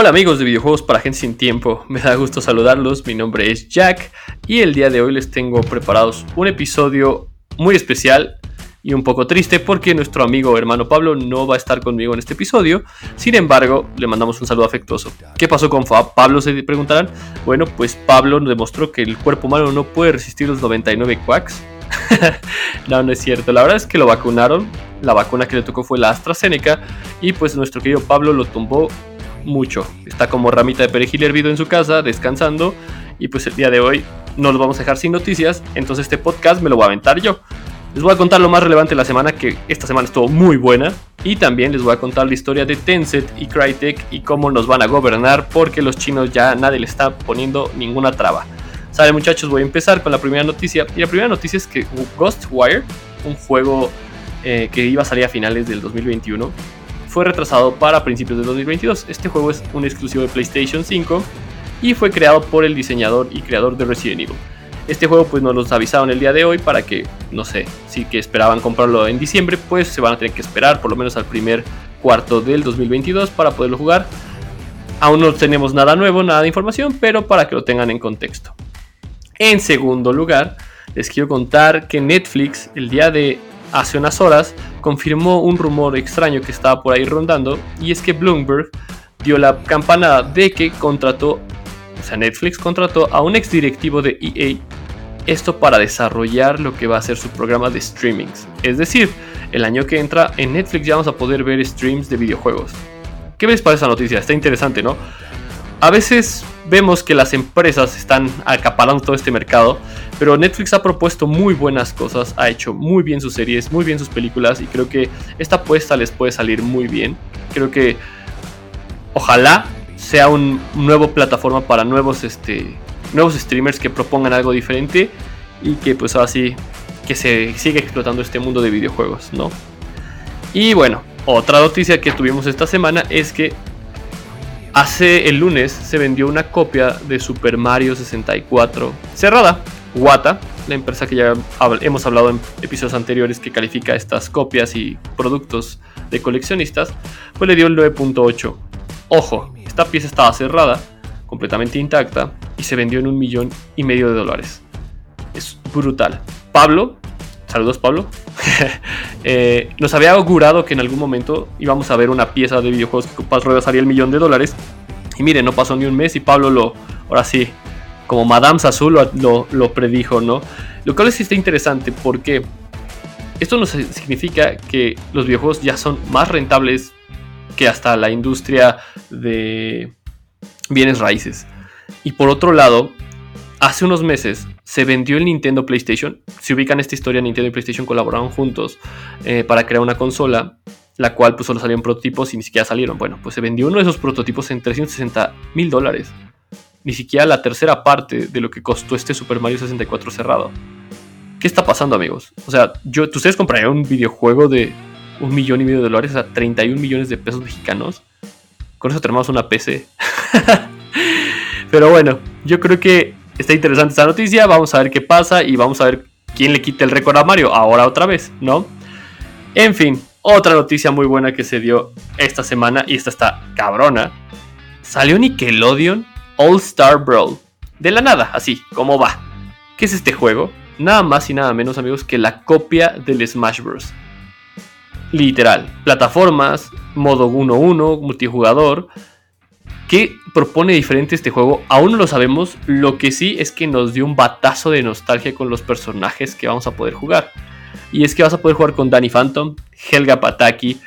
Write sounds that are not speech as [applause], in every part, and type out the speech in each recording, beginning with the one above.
Hola amigos de videojuegos para gente sin tiempo, me da gusto saludarlos, mi nombre es Jack y el día de hoy les tengo preparados un episodio muy especial y un poco triste porque nuestro amigo hermano Pablo no va a estar conmigo en este episodio, sin embargo le mandamos un saludo afectuoso. ¿Qué pasó con Pablo? Se preguntarán. Bueno, pues Pablo demostró que el cuerpo humano no puede resistir los 99 quacks. [laughs] no, no es cierto, la verdad es que lo vacunaron, la vacuna que le tocó fue la AstraZeneca y pues nuestro querido Pablo lo tumbó mucho. Está como ramita de perejil hervido en su casa, descansando. Y pues el día de hoy no los vamos a dejar sin noticias. Entonces este podcast me lo voy a aventar yo. Les voy a contar lo más relevante de la semana, que esta semana estuvo muy buena. Y también les voy a contar la historia de Tencent y Crytek y cómo nos van a gobernar porque los chinos ya nadie le está poniendo ninguna traba. Sale muchachos, voy a empezar con la primera noticia. Y la primera noticia es que Ghostwire, un juego eh, que iba a salir a finales del 2021, fue retrasado para principios de 2022. Este juego es un exclusivo de PlayStation 5 y fue creado por el diseñador y creador de Resident Evil. Este juego pues nos los avisaron el día de hoy para que, no sé, si que esperaban comprarlo en diciembre, pues se van a tener que esperar por lo menos al primer cuarto del 2022 para poderlo jugar. Aún no tenemos nada nuevo, nada de información, pero para que lo tengan en contexto. En segundo lugar, les quiero contar que Netflix el día de hace unas horas confirmó un rumor extraño que estaba por ahí rondando y es que Bloomberg dio la campanada de que contrató, o sea, Netflix contrató a un ex directivo de EA esto para desarrollar lo que va a ser su programa de streamings. Es decir, el año que entra en Netflix ya vamos a poder ver streams de videojuegos. ¿Qué ves para esa noticia? Está interesante, ¿no? A veces vemos que las empresas están acaparando todo este mercado, pero Netflix ha propuesto muy buenas cosas, ha hecho muy bien sus series, muy bien sus películas y creo que esta apuesta les puede salir muy bien. Creo que ojalá sea una nueva plataforma para nuevos, este, nuevos streamers que propongan algo diferente y que pues así que se siga explotando este mundo de videojuegos, ¿no? Y bueno, otra noticia que tuvimos esta semana es que Hace el lunes se vendió una copia de Super Mario 64 cerrada. Wata, la empresa que ya hemos hablado en episodios anteriores que califica estas copias y productos de coleccionistas, pues le dio el 9.8. Ojo, esta pieza estaba cerrada, completamente intacta, y se vendió en un millón y medio de dólares. Es brutal. Pablo, saludos Pablo, [laughs] eh, nos había augurado que en algún momento íbamos a ver una pieza de videojuegos que pasaría el millón de dólares. Y miren, no pasó ni un mes y Pablo lo, ahora sí, como Madame Sassou lo, predijo, ¿no? Lo cual es interesante porque esto nos significa que los videojuegos ya son más rentables que hasta la industria de bienes raíces. Y por otro lado, hace unos meses se vendió el Nintendo PlayStation. Si ubican esta historia, Nintendo y PlayStation colaboraron juntos eh, para crear una consola, la cual pues solo salieron prototipos y ni siquiera salieron. Bueno, pues se vendió uno de esos prototipos en 360 mil dólares. Ni siquiera la tercera parte de lo que costó este Super Mario 64 cerrado. ¿Qué está pasando, amigos? O sea, yo, ¿ustedes comprarían un videojuego de un millón y medio de dólares, o sea, 31 millones de pesos mexicanos? Con eso tenemos una PC. [laughs] Pero bueno, yo creo que está interesante esta noticia, vamos a ver qué pasa y vamos a ver quién le quita el récord a Mario ahora otra vez, ¿no? En fin, otra noticia muy buena que se dio esta semana y esta está cabrona. Salió Nickelodeon All Star Brawl. De la nada, así, como va. ¿Qué es este juego? Nada más y nada menos, amigos, que la copia del Smash Bros. Literal, plataformas, modo 1-1, multijugador, ¿Qué propone diferente este juego? Aún no lo sabemos. Lo que sí es que nos dio un batazo de nostalgia con los personajes que vamos a poder jugar. Y es que vas a poder jugar con Danny Phantom, Helga Pataki,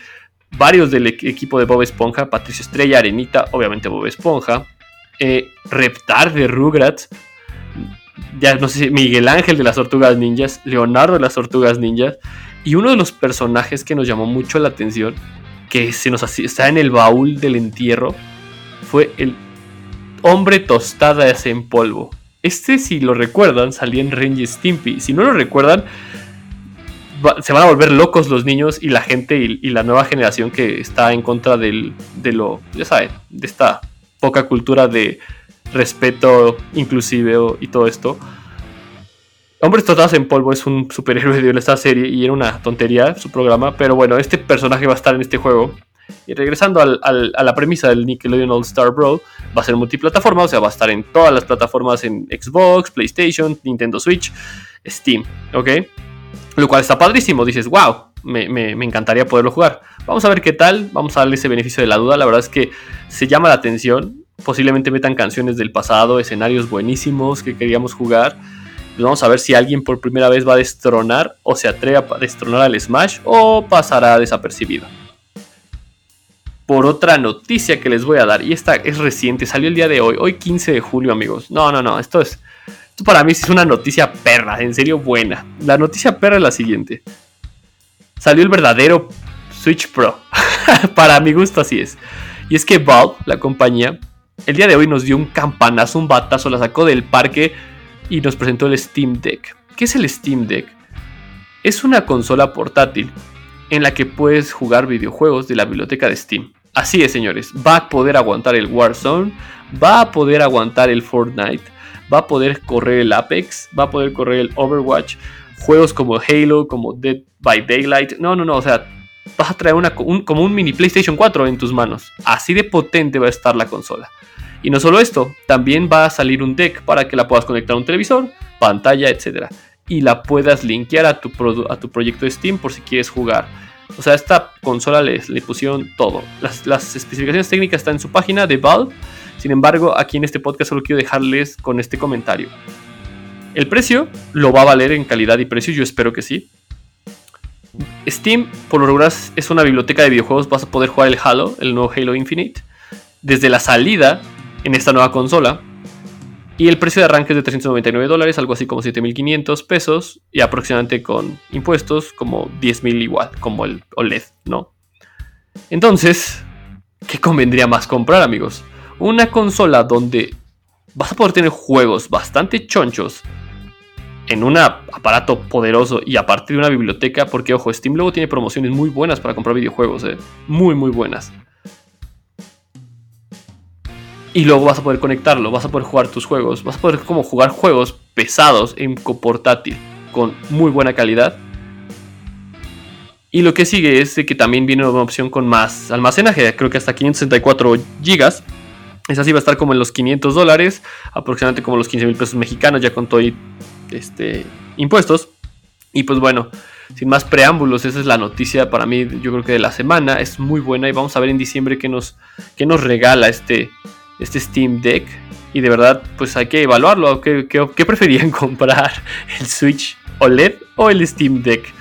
varios del equipo de Bob Esponja, Patricio Estrella, Arenita, obviamente Bob Esponja, eh, Reptar de Rugrats, ya no sé, Miguel Ángel de las Tortugas Ninjas, Leonardo de las Tortugas Ninjas, y uno de los personajes que nos llamó mucho la atención, que se nos está en el baúl del entierro, fue el hombre tostada en polvo. Este, si lo recuerdan, salía en Ren Stimpy. Si no lo recuerdan, se van a volver locos los niños y la gente y, la nueva generación que está en contra del, de lo, ya saben, de esta poca cultura de respeto inclusive y todo esto. Hombres Tostados en Polvo es un superhéroe de esta serie y era una tontería su programa, pero bueno, este personaje va a estar en este juego Y regresando a la premisa del Nickelodeon All Star Brawl, va a ser multiplataforma, o sea, va a estar en todas las plataformas en Xbox, PlayStation, Nintendo Switch, Steam, ¿ok? Lo cual está padrísimo, dices, wow, me, encantaría poderlo jugar. Vamos a ver qué tal, vamos a darle ese beneficio de la duda, la verdad es que se llama la atención, posiblemente metan canciones del pasado, escenarios buenísimos que queríamos jugar. Pues vamos a ver si alguien por primera vez va a destronar o se atreve a destronar al Smash o pasará desapercibido. Por otra noticia que les voy a dar, y esta es reciente, salió el día de hoy, hoy 15 de julio amigos. No, no, no, esto es, para mí es una noticia perra, en serio buena. La noticia perra es la siguiente. Salió el verdadero Switch Pro. [laughs] para mi gusto así es. Y es que Valve, la compañía, el día de hoy nos dio un campanazo, un batazo, la sacó del parque y nos presentó el Steam Deck. ¿Qué es el Steam Deck? Es una consola portátil en la que puedes jugar videojuegos de la biblioteca de Steam. Así es, señores, va a poder aguantar el Warzone, va a poder aguantar el Fortnite, va a poder correr el Apex, va a poder correr el Overwatch, juegos como Halo, como Dead by Daylight. No, no, no, o sea, vas a traer una, como un mini PlayStation 4 en tus manos. Así de potente va a estar la consola. Y no solo esto, también va a salir un deck para que la puedas conectar a un televisor, pantalla, etc. Y la puedas linkear a tu, a tu proyecto de Steam por si quieres jugar. O sea, esta consola le, le pusieron todo. Las, las, especificaciones técnicas están en su página de Valve. Sin embargo, aquí en este podcast solo quiero dejarles con este comentario. El precio lo va a valer en calidad y precio, yo espero que sí. Steam, por lo regular, es una biblioteca de videojuegos. Vas a poder jugar el Halo, el nuevo Halo Infinite. Desde la salida en esta nueva consola. Y el precio de arranque es de 399 dólares, algo así como 7.500 pesos. Y aproximadamente con impuestos como 10.000 igual, como el OLED, ¿no? Entonces, ¿qué convendría más comprar, amigos? Una consola donde vas a poder tener juegos bastante chonchos en un aparato poderoso y aparte de una biblioteca, porque ojo, Steam luego tiene promociones muy buenas para comprar videojuegos, ¿eh? muy muy buenas. Y luego vas a poder conectarlo, vas a poder jugar tus juegos, vas a poder como jugar juegos pesados en portátil con muy buena calidad. Y lo que sigue es que también viene una opción con más almacenaje, creo que hasta 564 GB. Esa sí va a estar como en los 500 dólares, aproximadamente como los 15 mil pesos mexicanos, ya con todo este, impuestos. Y pues bueno, sin más preámbulos, esa es la noticia para mí, yo creo que de la semana. Es muy buena y vamos a ver en diciembre qué nos, qué nos regala este, este Steam Deck. Y de verdad, pues hay que evaluarlo. ¿Qué, qué, preferían [laughs] comprar? ¿El Switch OLED o el Steam Deck?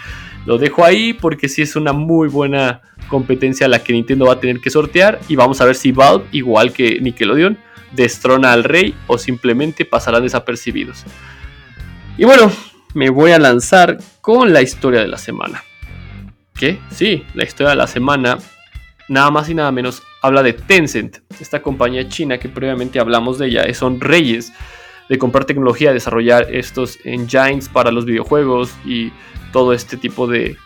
Lo dejo ahí porque sí es una muy buena competencia la que Nintendo va a tener que sortear. Y vamos a ver si Valve, igual que Nickelodeon, destrona al rey o simplemente pasarán desapercibidos. Y bueno, me voy a lanzar con la historia de la semana. ¿Qué? Sí, la historia de la semana nada más y nada menos habla de Tencent, esta compañía china que previamente hablamos de ella, son reyes de comprar tecnología, desarrollar estos engines para los videojuegos y todo este tipo de,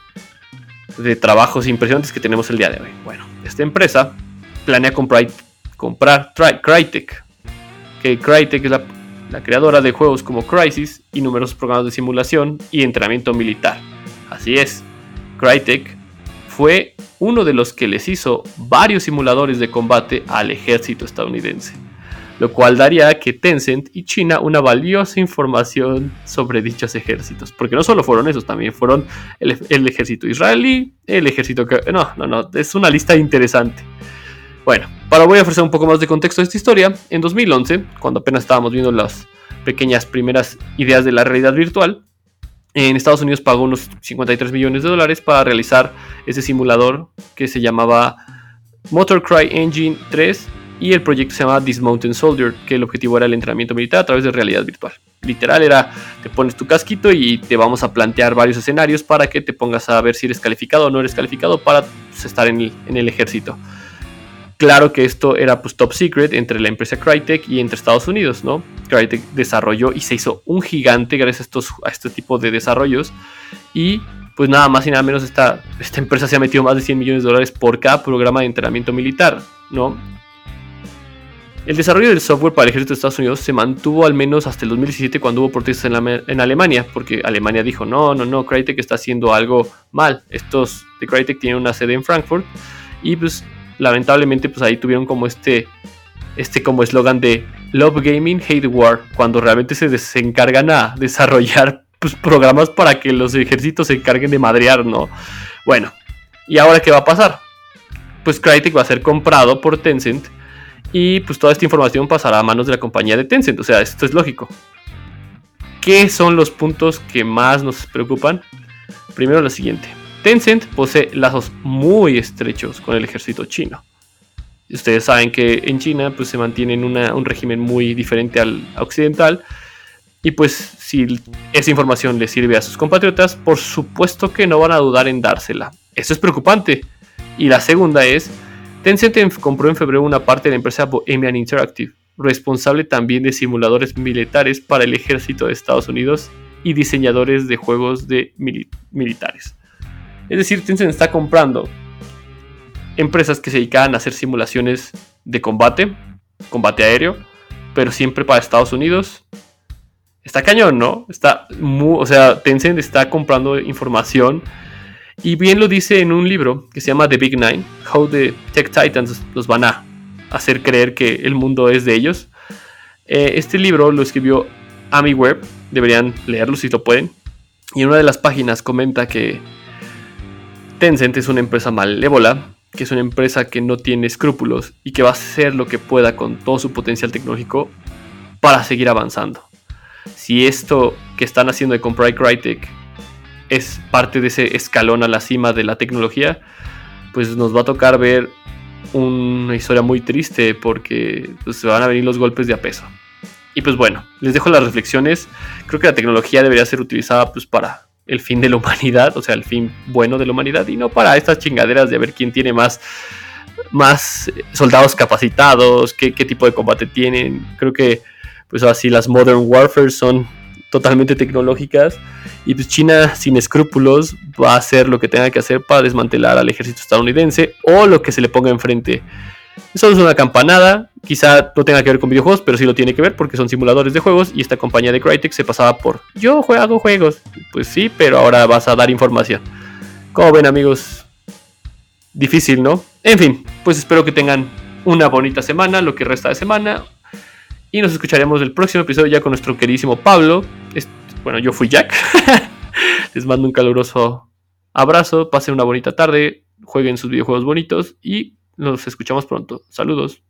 trabajos impresionantes que tenemos el día de hoy. Bueno, esta empresa planea comprar, comprar Crytek, que Crytek es la, la creadora de juegos como Crisis y numerosos programas de simulación y entrenamiento militar. Así es, Crytek fue uno de los que les hizo varios simuladores de combate al ejército estadounidense, lo cual daría a que Tencent y China una valiosa información sobre dichos ejércitos, porque no solo fueron esos, también fueron el, ejército israelí, el ejército que... No, no, no, es una lista interesante. Bueno, para voy a ofrecer un poco más de contexto de esta historia, en 2011, cuando apenas estábamos viendo las pequeñas primeras ideas de la realidad virtual, en Estados Unidos pagó unos 53 millones de dólares para realizar ese simulador que se llamaba Motor Cry Engine 3 y el proyecto se llamaba Dismounted Soldier, que el objetivo era el entrenamiento militar a través de realidad virtual. Literal era, te pones tu casquito y te vamos a plantear varios escenarios para que te pongas a ver si eres calificado o no eres calificado para estar en el ejército. Claro que esto era pues top secret entre la empresa Crytek y entre Estados Unidos, ¿no? Crytek desarrolló y se hizo un gigante gracias a, estos, a este tipo de desarrollos y pues nada más y nada menos esta, esta empresa se ha metido más de 100 millones de dólares por cada programa de entrenamiento militar, ¿no? El desarrollo del software para el ejército de Estados Unidos se mantuvo al menos hasta el 2017 cuando hubo protestas en, en Alemania, porque Alemania dijo, no, no, no, Crytek está haciendo algo mal. Estos de Crytek tienen una sede en Frankfurt y pues lamentablemente pues ahí tuvieron como este este como eslogan de Love Gaming, Hate War, cuando realmente se, encargan a desarrollar pues, programas para que los ejércitos se encarguen de madrear, ¿no? Bueno, ¿y ahora qué va a pasar? Pues Crytek va a ser comprado por Tencent y pues toda esta información pasará a manos de la compañía de Tencent, o sea, esto es lógico. ¿Qué son los puntos que más nos preocupan? Primero lo siguiente. Tencent posee lazos muy estrechos con el ejército chino. Ustedes saben que en China pues, se mantiene un régimen muy diferente al occidental. Y pues si esa información le sirve a sus compatriotas, por supuesto que no van a dudar en dársela. Eso es preocupante. Y la segunda es, Tencent compró en febrero una parte de la empresa Bohemian Interactive, responsable también de simuladores militares para el ejército de Estados Unidos y diseñadores de juegos de militares. Es decir, Tencent está comprando empresas que se dedicaban a hacer simulaciones de combate, combate aéreo, pero siempre para Estados Unidos. Está cañón, ¿no? Está o sea, Tencent está comprando información y bien lo dice en un libro que se llama The Big Nine, How the Tech Titans los van a hacer creer que el mundo es de ellos. Eh, este libro lo escribió Amy Webb, deberían leerlo si lo pueden. Y en una de las páginas comenta que Tencent es una empresa malévola que es una empresa que no tiene escrúpulos y que va a hacer lo que pueda con todo su potencial tecnológico para seguir avanzando. Si esto que están haciendo de comprar Crytek es parte de ese escalón a la cima de la tecnología, pues nos va a tocar ver una historia muy triste porque pues, se van a venir los golpes de a. Y pues bueno, les dejo las reflexiones. Creo que la tecnología debería ser utilizada pues para el fin de la humanidad, o sea, el fin bueno de la humanidad, y no para estas chingaderas de ver quién tiene más, más soldados capacitados, qué, tipo de combate tienen. Creo que, pues así, las Modern Warfare son totalmente tecnológicas, y pues China, sin escrúpulos, va a hacer lo que tenga que hacer para desmantelar al ejército estadounidense o lo que se le ponga enfrente. Eso es una campanada, quizá no tenga que ver con videojuegos, pero sí lo tiene que ver porque son simuladores de juegos y esta compañía de Crytek se pasaba por yo juego juegos. Pues sí, pero ahora vas a dar información. Como ven amigos, difícil, ¿no? En fin, pues espero que tengan una bonita semana, lo que resta de semana. Y nos escucharemos el próximo episodio ya con nuestro queridísimo Pablo. Bueno, yo fui Jack. [laughs] Les mando un caluroso abrazo, pasen una bonita tarde, jueguen sus videojuegos bonitos y nos escuchamos pronto. Saludos.